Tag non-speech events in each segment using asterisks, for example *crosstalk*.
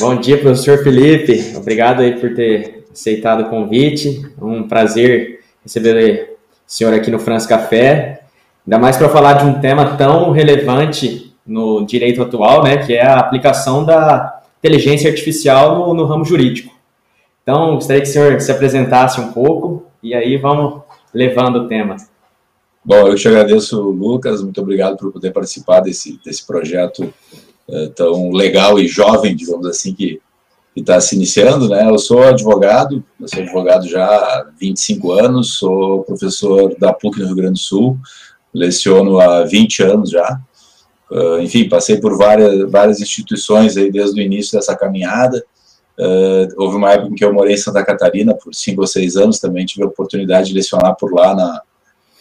Bom dia, professor Felipe. Obrigado aí por ter aceitado o convite. Um prazer receber o senhor aqui no France Café. Ainda mais para falar de um tema tão relevante no direito atual, né, que é a aplicação da inteligência artificial no, no ramo jurídico. Então, gostaria que o senhor se apresentasse um pouco e aí vamos levando o tema. Bom, eu te agradeço, Lucas, muito obrigado por poder participar desse, desse projeto é, tão legal e jovem, digamos assim, que está se iniciando, né? Eu sou advogado, eu sou advogado já há 25 anos, sou professor da PUC no Rio Grande do Sul, leciono há 20 anos já, uh, enfim, passei por várias, várias instituições aí desde o início dessa caminhada, uh, houve uma época em que eu morei em Santa Catarina por 5 ou 6 anos, também tive a oportunidade de lecionar por lá na,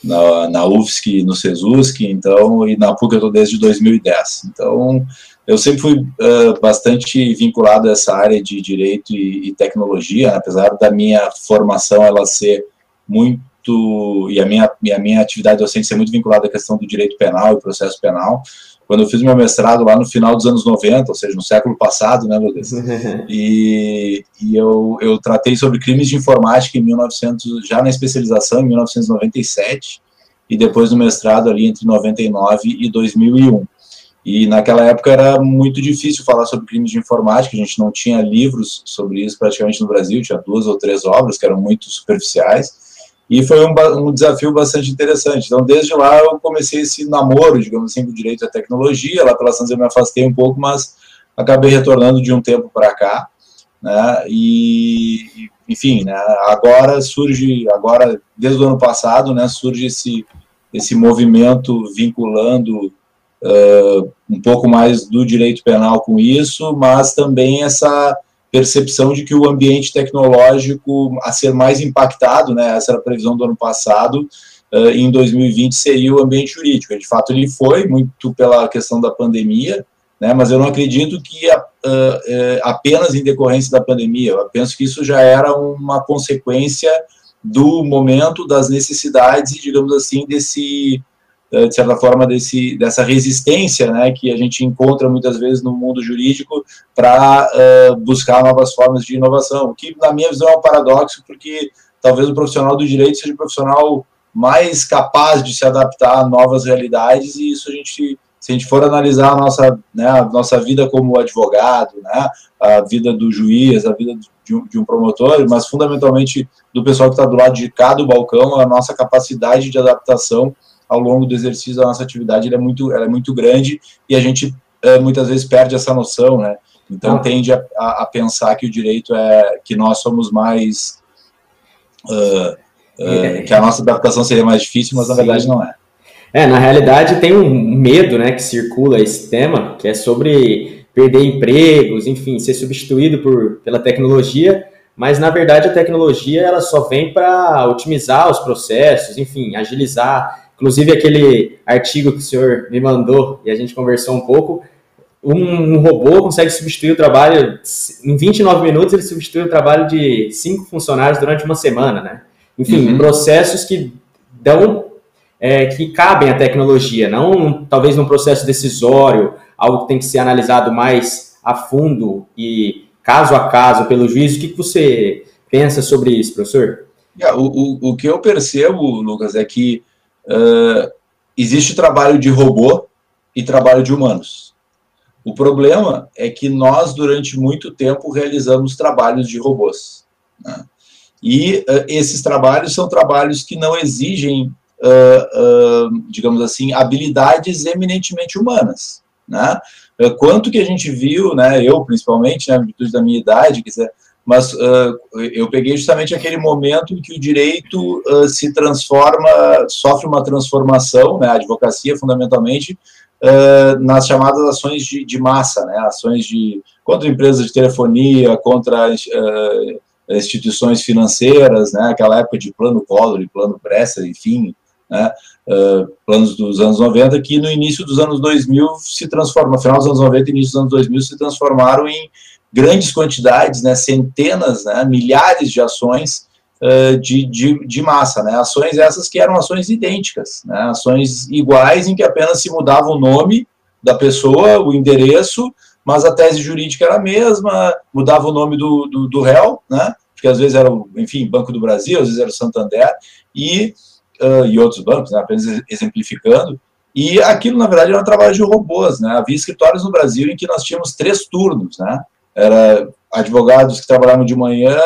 na, na UFSC, no CESUSC, então, e na PUC eu estou desde 2010. Então, eu sempre fui uh, bastante vinculado a essa área de direito e, e, tecnologia, apesar da minha formação ela ser muito e a minha, a minha atividade docente ser muito vinculada à questão do direito penal e processo penal. Quando eu fiz meu mestrado lá no final dos anos 90, ou seja, no século passado, né, meu Deus? *laughs* e, e eu, eu tratei sobre crimes de informática em 1900, já na especialização em 1997, e depois no mestrado ali entre 99 e 2001. E naquela época era muito difícil falar sobre crimes de informática, a gente não tinha livros sobre isso praticamente no Brasil, tinha duas ou três obras que eram muito superficiais, e foi um, um, desafio bastante interessante. Então, desde lá, eu comecei esse namoro, digamos assim, com o direito à tecnologia. Lá pela Santos eu me afastei um pouco, mas acabei retornando de um tempo para cá. Né? E, enfim, né? agora surge, agora desde o ano passado, né, surge esse, esse movimento vinculando uh, um pouco mais do direito penal com isso, mas também essa percepção de que o ambiente tecnológico a ser mais impactado, né, essa era a previsão do ano passado, uh, em 2020 seria o ambiente jurídico. De fato, ele foi muito pela questão da pandemia, né, mas eu não acredito que a, uh, apenas em decorrência da pandemia. Eu penso que isso já era uma consequência do momento, das necessidades e, digamos assim, desse de certa forma, desse, dessa resistência né, que a gente encontra muitas vezes no mundo jurídico para uh, buscar novas formas de inovação, que, na minha visão, é um paradoxo, porque talvez o profissional do direito seja o profissional mais capaz de se adaptar a novas realidades, e isso a gente, se a gente for analisar a nossa, né, a nossa vida como advogado, né, a vida do juiz, a vida de um, de um promotor, mas fundamentalmente do pessoal que está do lado de cá do balcão, a nossa capacidade de adaptação ao longo do exercício da nossa atividade ela é muito, é muito grande e a gente é, muitas vezes perde essa noção, né? Então ah. tende a, a, pensar que o direito é que nós somos mais uh, uh, que a nossa adaptação seria mais difícil, mas na Sim. verdade não é. É, na realidade tem um medo, né, que circula esse tema, que é sobre perder empregos, enfim, ser substituído por, pela tecnologia, mas na verdade a tecnologia ela só vem para otimizar os processos, enfim, agilizar Inclusive, aquele artigo que o senhor me mandou e a gente conversou um pouco, um, um, robô consegue substituir o trabalho, em 29 minutos, ele substitui o trabalho de cinco funcionários durante uma semana, né? Enfim, uhum. processos que dão, é, que cabem à tecnologia, não talvez num processo decisório, algo que tem que ser analisado mais a fundo e caso a caso pelo juiz. O que você pensa sobre isso, professor? É, o, o, o que eu percebo, Lucas, é que uh, existe trabalho de robô e trabalho de humanos. O problema é que nós, durante muito tempo, realizamos trabalhos de robôs. Né? E uh, esses trabalhos são trabalhos que não exigem, uh, digamos assim, habilidades eminentemente humanas. Né? quanto que a gente viu, né, eu principalmente, na né, virtude da minha idade, quer dizer, mas uh, eu peguei justamente aquele momento em que o direito uh, se transforma, sofre uma transformação, né, a advocacia fundamentalmente, uh, nas chamadas ações de, de, massa, né, ações de contra empresas de telefonia, contra instituições financeiras, né, aquela época de plano Collor e plano Presser, enfim, né, planos dos anos 90, que no início dos anos 2000 se transforma, no final dos anos 90 e início dos anos 2000 se transformaram em grandes quantidades, né, centenas, né, milhares de ações uh, de, de, de, massa, né, ações essas que eram ações idênticas, né, ações iguais em que apenas se mudava o nome da pessoa, o endereço, mas a tese jurídica era a mesma, mudava o nome do, do, do réu, né? Porque às vezes era, enfim, Banco do Brasil, às vezes era o Santander, e, uh, e outros bancos, né? apenas exemplificando, e aquilo, na verdade, era um trabalho de robôs, né? Havia escritórios no Brasil em que nós tínhamos três turnos, né? Era advogados que trabalhavam de manhã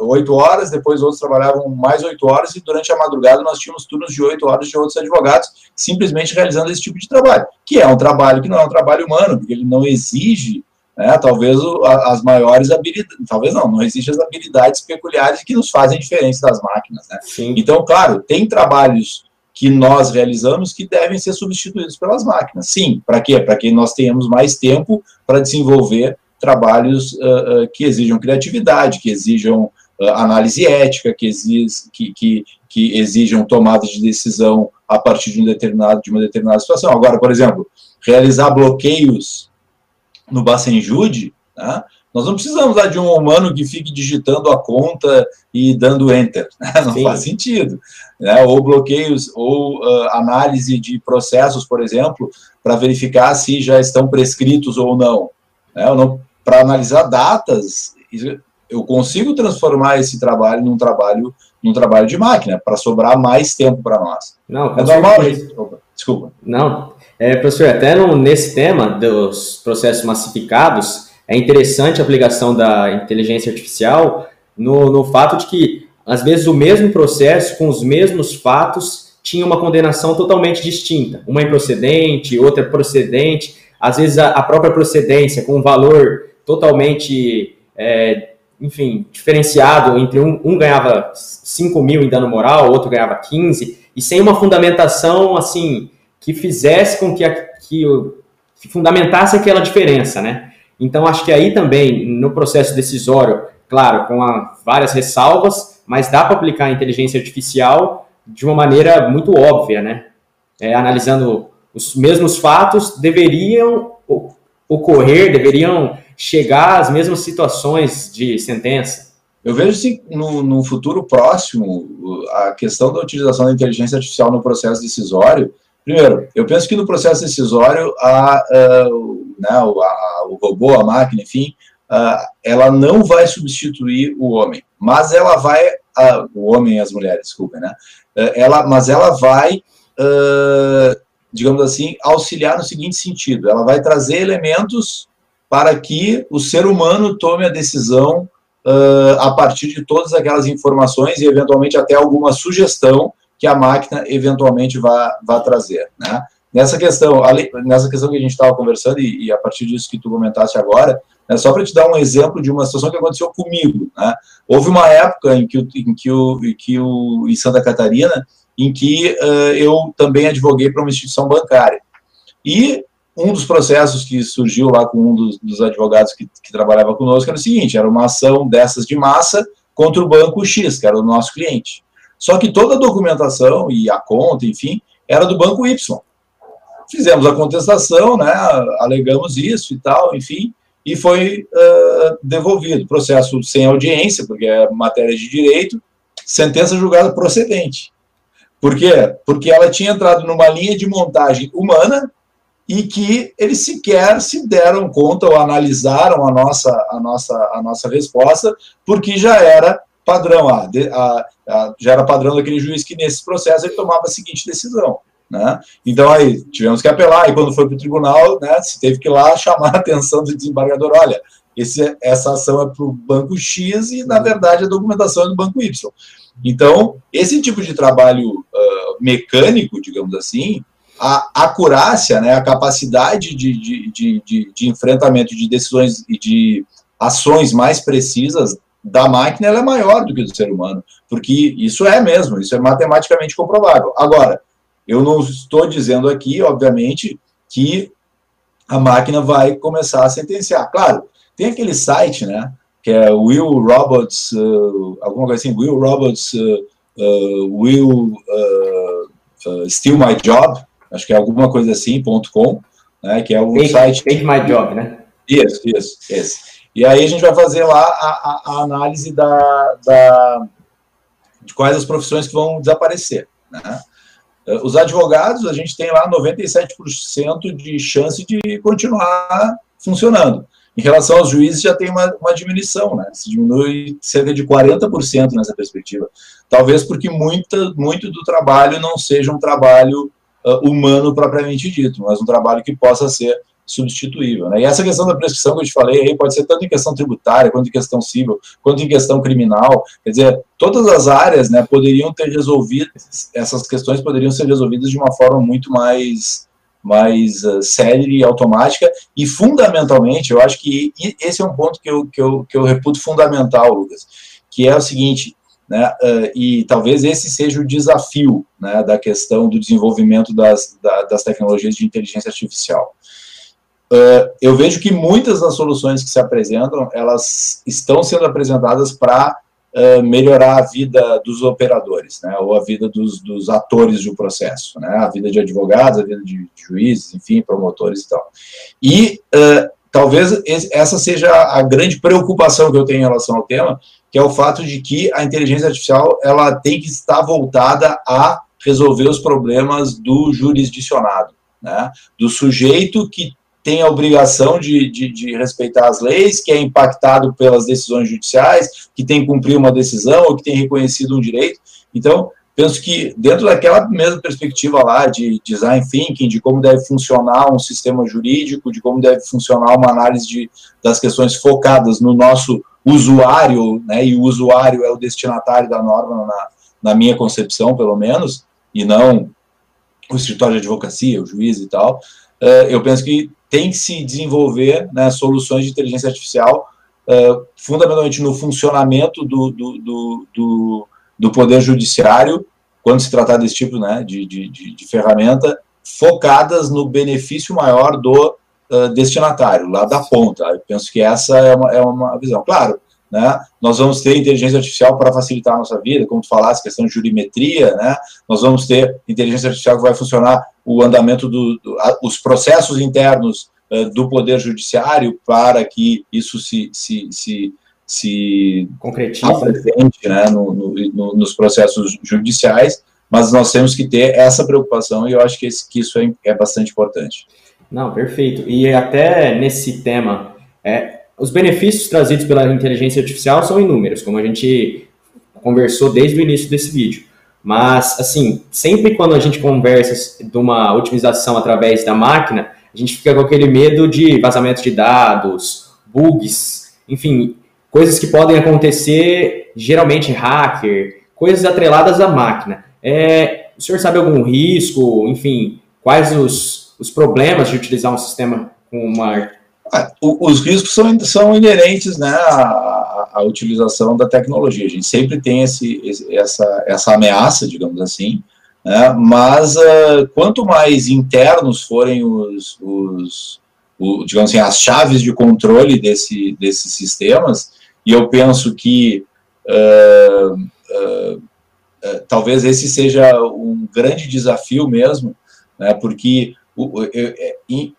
oito horas, depois outros trabalhavam mais oito horas, e durante a madrugada nós tínhamos turnos de oito horas de outros advogados, simplesmente realizando esse tipo de trabalho, que é um trabalho que não é um trabalho humano, porque ele não exige, né, talvez as maiores habilidades, talvez não, não exige as habilidades peculiares que nos fazem diferença das máquinas, né? Então, claro, tem trabalhos que nós realizamos que devem ser substituídos pelas máquinas. Sim, para quê? Para que nós tenhamos mais tempo para desenvolver trabalhos uh, uh, que exijam criatividade, que exijam uh, análise ética, que, exis, que, que, que, exijam tomada de decisão a partir de, um determinado, de uma determinada situação. Agora, por exemplo, realizar bloqueios no Bacenjude, né, nós não precisamos lá de um humano que fique digitando a conta e dando enter, né? não Sim. faz sentido. Né? Ou bloqueios, ou análise de processos, por exemplo, para verificar se já estão prescritos ou não. Né? Eu não para analisar datas, eu consigo transformar esse trabalho num trabalho num trabalho de máquina para sobrar mais tempo para nós. Não, é normal. Desculpa. Desculpa. Não, é, professor, até no, nesse tema dos processos massificados, é interessante a aplicação da inteligência artificial no, no fato de que, às vezes, o mesmo processo, com os mesmos fatos, tinha uma condenação totalmente distinta. Uma improcedente, outra procedente. Às vezes, a, a própria procedência, com um valor totalmente, é, enfim, diferenciado entre um, um ganhava 5 mil em dano moral, outro ganhava 15, e sem uma fundamentação, assim, que fizesse com que, a, que, que fundamentasse aquela diferença, né? Então, acho que aí também, no processo decisório, claro, com a, várias ressalvas, mas dá para aplicar a inteligência artificial de uma maneira muito óbvia, né? É, analisando os mesmos fatos, deveriam ocorrer, deveriam chegar às mesmas situações de sentença? Eu vejo sim, no, no futuro próximo, a questão da utilização da inteligência artificial no processo decisório. Primeiro, eu penso que no processo decisório, a, a, né, a, o robô, a máquina, enfim, ela não vai substituir o homem, mas ela vai, o homem e as mulheres, desculpa, né? Ela, mas ela vai, digamos assim, auxiliar no seguinte sentido: ela vai trazer elementos para que o ser humano tome a decisão uh, a partir de todas aquelas informações e, eventualmente, até alguma sugestão que a máquina, eventualmente, vá, vá trazer, né? Nessa questão, nessa questão que a gente estava conversando, e, e, a partir disso que tu comentaste agora, né, só para te dar um exemplo de uma situação que aconteceu comigo. Né? Houve uma época em que, em que, o, em, que o, em Santa Catarina, em que uh, eu também advoguei para uma instituição bancária. E um dos processos que surgiu lá com um dos, dos advogados que, que, trabalhava conosco era o seguinte: era uma ação dessas de massa contra o banco X, que era o nosso cliente. Só que toda a documentação e a conta, enfim, era do banco Y. Fizemos a contestação, né, alegamos isso e tal, enfim, e foi uh, devolvido. Processo sem audiência, porque é matéria de direito, sentença julgada procedente. Por quê? Porque ela tinha entrado numa linha de montagem humana e que eles sequer se deram conta ou analisaram a nossa, a nossa, a nossa resposta, porque já era padrão, a, a, a, já era padrão daquele juiz que nesse processo ele tomava a seguinte decisão. Né? Então aí tivemos que apelar, e quando foi para o tribunal, né, se teve que ir lá chamar a atenção do desembargador, olha, esse, essa ação é para o banco X e, na verdade, a documentação é do banco Y. Então, esse tipo de trabalho uh, mecânico, digamos assim, a acurácia, né, a capacidade de, de, de, de, de enfrentamento de decisões e de ações mais precisas da máquina é maior do que do ser humano, porque isso é mesmo, isso é matematicamente comprovável. Agora, eu não estou dizendo aqui, obviamente, que a máquina vai começar a sentenciar. Claro, tem aquele site, né, que é Will Robots, uh, alguma coisa assim, Will Robots uh, uh, Will Steal My Job, acho que é alguma coisa assim, ponto .com, né, que é um make, site... Make My Job, né? Isso, isso, esse. E aí a gente vai fazer lá a, a, a análise da, da, de quais as profissões que vão desaparecer, né? Os advogados, a gente tem lá 97% de chance de continuar funcionando. Em relação aos juízes, já tem uma, uma diminuição, né? Se diminui cerca de 40% nessa perspectiva. Talvez porque muita, muito do trabalho não seja um trabalho uh, humano propriamente dito, mas um trabalho que possa ser substituível. Né? E essa questão da prescrição que eu te falei aí pode ser tanto em questão tributária, quanto em questão civil, quanto em questão criminal. Quer dizer, todas as áreas né, poderiam ter resolvido, essas questões poderiam ser resolvidas de uma forma muito mais mais uh, e automática, e fundamentalmente, eu acho que esse é um ponto que eu, que eu, que eu reputo fundamental, Lucas, que é o seguinte, né, uh, e talvez esse seja o desafio né, da questão do desenvolvimento das, da, das tecnologias de inteligência artificial. Uh, eu vejo que muitas das soluções que se apresentam, elas estão sendo apresentadas para uh, melhorar a vida dos operadores, né, ou a vida dos, dos, atores do processo, né, a vida de advogados, a vida de, juízes, enfim, promotores e tal. E talvez essa seja a grande preocupação que eu tenho em relação ao tema, que é o fato de que a inteligência artificial ela tem que estar voltada a resolver os problemas do jurisdicionado, né, do sujeito que tem a obrigação de, de, de, respeitar as leis, que é impactado pelas decisões judiciais, que tem que cumprir uma decisão ou que tem reconhecido um direito. Então, penso que dentro daquela mesma perspectiva lá de design thinking, de como deve funcionar um sistema jurídico, de como deve funcionar uma análise de, das questões focadas no nosso usuário, né, e o usuário é o destinatário da norma, na, na minha concepção, pelo menos, e não o escritório de advocacia, o juiz e tal, uh, eu penso que tem que se desenvolver né, soluções de inteligência artificial, uh, fundamentalmente no funcionamento do, do, do, do, do Poder Judiciário, quando se tratar desse tipo né, de, de, de ferramenta, focadas no benefício maior do uh, destinatário, lá da ponta. Eu penso que essa é uma, é uma visão. Claro, né? Nós vamos ter inteligência artificial para facilitar a nossa vida, como tu falaste, questão de jurimetria, né? Nós vamos ter inteligência artificial que vai funcionar o andamento dos do, os processos internos uh, do poder judiciário para que isso se, se, se, se concretize né? No, no, no, nos processos judiciais, mas nós temos que ter essa preocupação e eu acho que, esse, que isso é, é bastante importante. Não, perfeito. E até nesse tema, é, os benefícios trazidos pela inteligência artificial são inúmeros, como a gente conversou desde o início desse vídeo. Mas, assim, sempre quando a gente conversa de uma otimização através da máquina, a gente fica com aquele medo de vazamento de dados, bugs, enfim, coisas que podem acontecer, geralmente hacker, coisas atreladas à máquina. É, o senhor sabe algum risco, enfim, quais os, os problemas de utilizar um sistema com uma ah, os riscos são, são inerentes né, à, à, utilização da tecnologia. A gente sempre tem esse, essa, essa ameaça, digamos assim, né, mas uh, quanto mais internos forem os, os o, digamos assim, as chaves de controle desse, desses sistemas, e eu penso que uh, uh, talvez esse seja um grande desafio mesmo, né, porque é,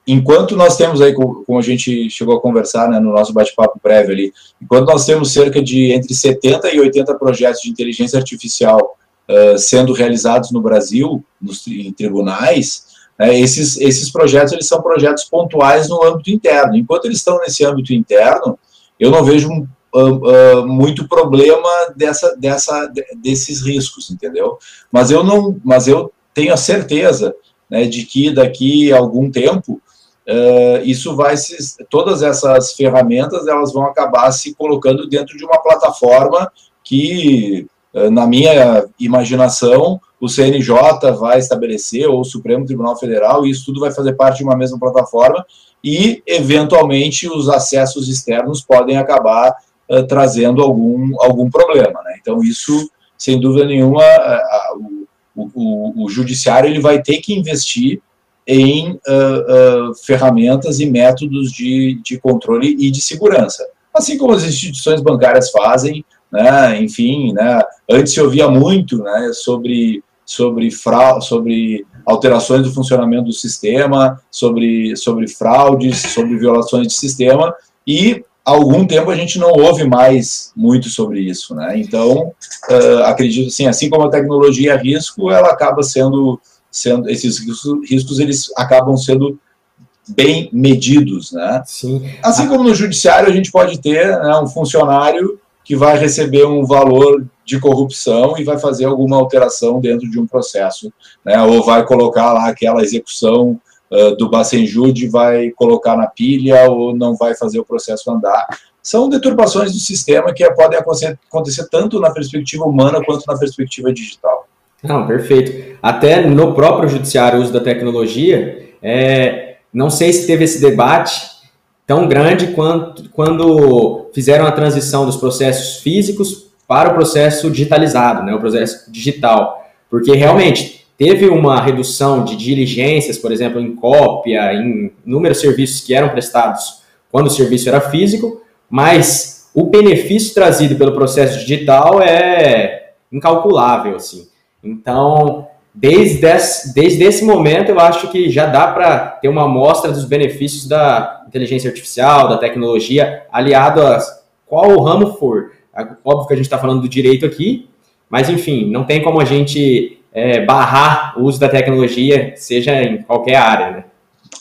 enquanto nós temos aí, como a gente chegou a conversar né, no nosso bate-papo prévio ali, enquanto nós temos cerca de entre 70 e 80 projetos de inteligência artificial uh, sendo realizados no Brasil, nos, em tribunais, né, esses, esses projetos eles são projetos pontuais no âmbito interno. Enquanto eles estão nesse âmbito interno, eu não vejo uh, muito problema dessa, dessa, desses riscos, entendeu? Mas eu não, mas eu tenho a certeza né, de que daqui a algum tempo uh, isso vai se, todas essas ferramentas elas vão acabar se colocando dentro de uma plataforma que, uh, na minha imaginação, o CNJ vai estabelecer, ou o Supremo Tribunal Federal, e isso tudo vai fazer parte de uma mesma plataforma, e, eventualmente, os acessos externos podem acabar uh, trazendo algum, algum problema. Né? Então, isso, sem dúvida nenhuma, o o, o, o judiciário ele vai ter que investir em uh, uh, ferramentas e métodos de, de controle e de segurança, assim como as instituições bancárias fazem, né, enfim, né, antes se ouvia muito né, sobre, sobre, fra sobre alterações do funcionamento do sistema, sobre, sobre fraudes, sobre violações de sistema, e há algum tempo a gente não ouve mais muito sobre isso, né? Então, uh, acredito assim, assim como a tecnologia é risco, ela acaba sendo, sendo esses riscos, riscos eles acabam sendo bem medidos, né? Sim. Assim como no judiciário a gente pode ter né, um funcionário que vai receber um valor de corrupção e vai fazer alguma alteração dentro de um processo, né? Ou vai colocar lá aquela execução uh, do Bacenjude, vai colocar na pilha ou não vai fazer o processo andar. São deturpações do sistema que podem acontecer, acontecer tanto na perspectiva humana quanto na perspectiva digital. Não, perfeito. Até no próprio judiciário, o uso da tecnologia, é, não sei se teve esse debate tão grande quanto quando fizeram a transição dos processos físicos para o processo digitalizado, né, o processo digital. Porque realmente teve uma redução de diligências, por exemplo, em cópia, em inúmeros serviços que eram prestados quando o serviço era físico, mas o benefício trazido pelo processo digital é incalculável, assim. Então, desde esse, desde esse momento, eu acho que já dá para ter uma amostra dos benefícios da inteligência artificial, da tecnologia, aliado a qual ramo for. Óbvio que a gente está falando do direito aqui, mas enfim, não tem como a gente é, barrar o uso da tecnologia, seja em qualquer área, né?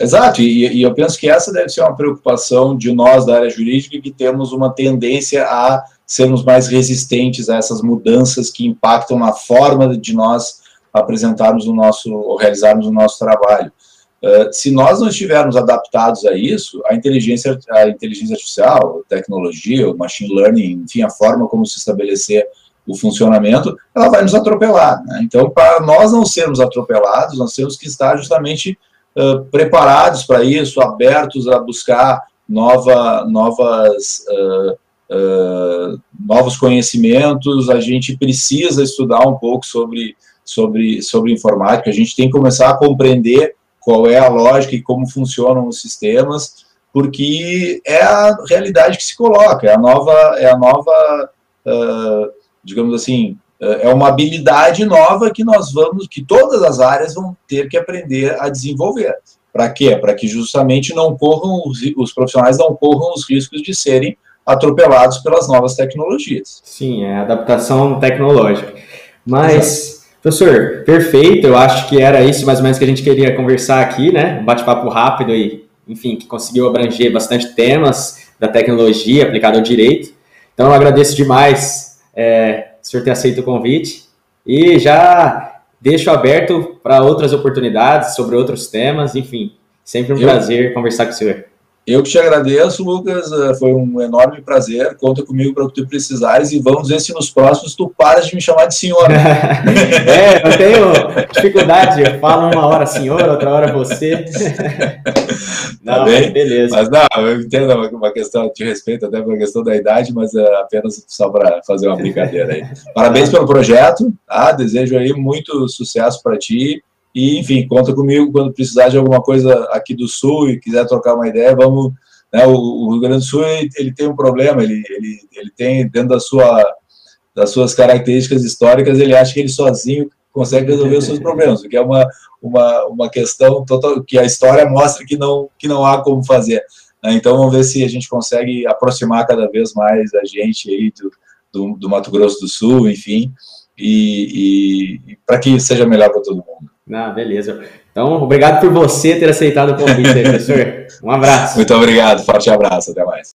Exato, e, e, eu penso que essa deve ser uma preocupação de nós da área jurídica, que temos uma tendência a sermos mais resistentes a essas mudanças que impactam na forma de nós apresentarmos o nosso, ou realizarmos o nosso trabalho. Uh, se nós não estivermos adaptados a isso, a inteligência, a inteligência artificial, a tecnologia, o machine learning, enfim, a forma como se estabelecer o funcionamento, ela vai nos atropelar. Né? Então, para nós não sermos atropelados, nós temos que estar justamente uh, preparados para isso, abertos a buscar nova, novas uh, uh, novos conhecimentos, a gente precisa estudar um pouco sobre, sobre, sobre informática, a gente tem que começar a compreender qual é a lógica e como funcionam os sistemas, porque é a realidade que se coloca, é a nova, é a nova digamos assim, é uma habilidade nova que nós vamos, que todas as áreas vão ter que aprender a desenvolver. Para quê? Para que justamente não corram, os, os profissionais não corram os riscos de serem atropelados pelas novas tecnologias. Sim, é adaptação tecnológica. Mas, Exato. professor, perfeito, eu acho que era isso mais ou menos que a gente queria conversar aqui, né? Um bate-papo rápido e, enfim, que conseguiu abranger bastante temas da tecnologia aplicada ao direito. Então, eu agradeço demais é, o senhor ter aceito o convite e já deixo aberto para outras oportunidades sobre outros temas, enfim, sempre um eu... prazer conversar com o senhor. Eu que te agradeço, Lucas. Eh, foi um enorme prazer. Conta comigo para o que tu precisares e vamos ver se nos próximos tu paras de me chamar de senhor. *laughs* é, eu tenho dificuldade. Eu falo uma hora senhor, outra hora você. *laughs* Tá não, tá bem? beleza. Mas não, eu entendo uma questão de respeito, até uma questão da idade, mas é apenas só para fazer uma brincadeira aí. *laughs* Parabéns pelo projeto. Tá? Desejo aí muito sucesso para ti e, enfim, conta comigo quando precisar de alguma coisa aqui do Sul e quiser trocar uma ideia, vamos. Né, o, o, Rio Grande do Sul ele, ele, tem um problema, ele, ele, ele tem dentro da sua, das suas características históricas, ele acha que ele sozinho consegue resolver os seus *laughs* problemas, o que é uma, uma, uma questão total, que a história mostra que não, que não há como fazer. Né? Então vamos ver se a gente consegue aproximar cada vez mais a gente aí do, do, do Mato Grosso do Sul, enfim, e, e para que seja melhor para todo mundo. Ah, beleza. Então, obrigado por você ter aceitado o convite professor. Um abraço. Muito obrigado. Forte abraço. Até mais.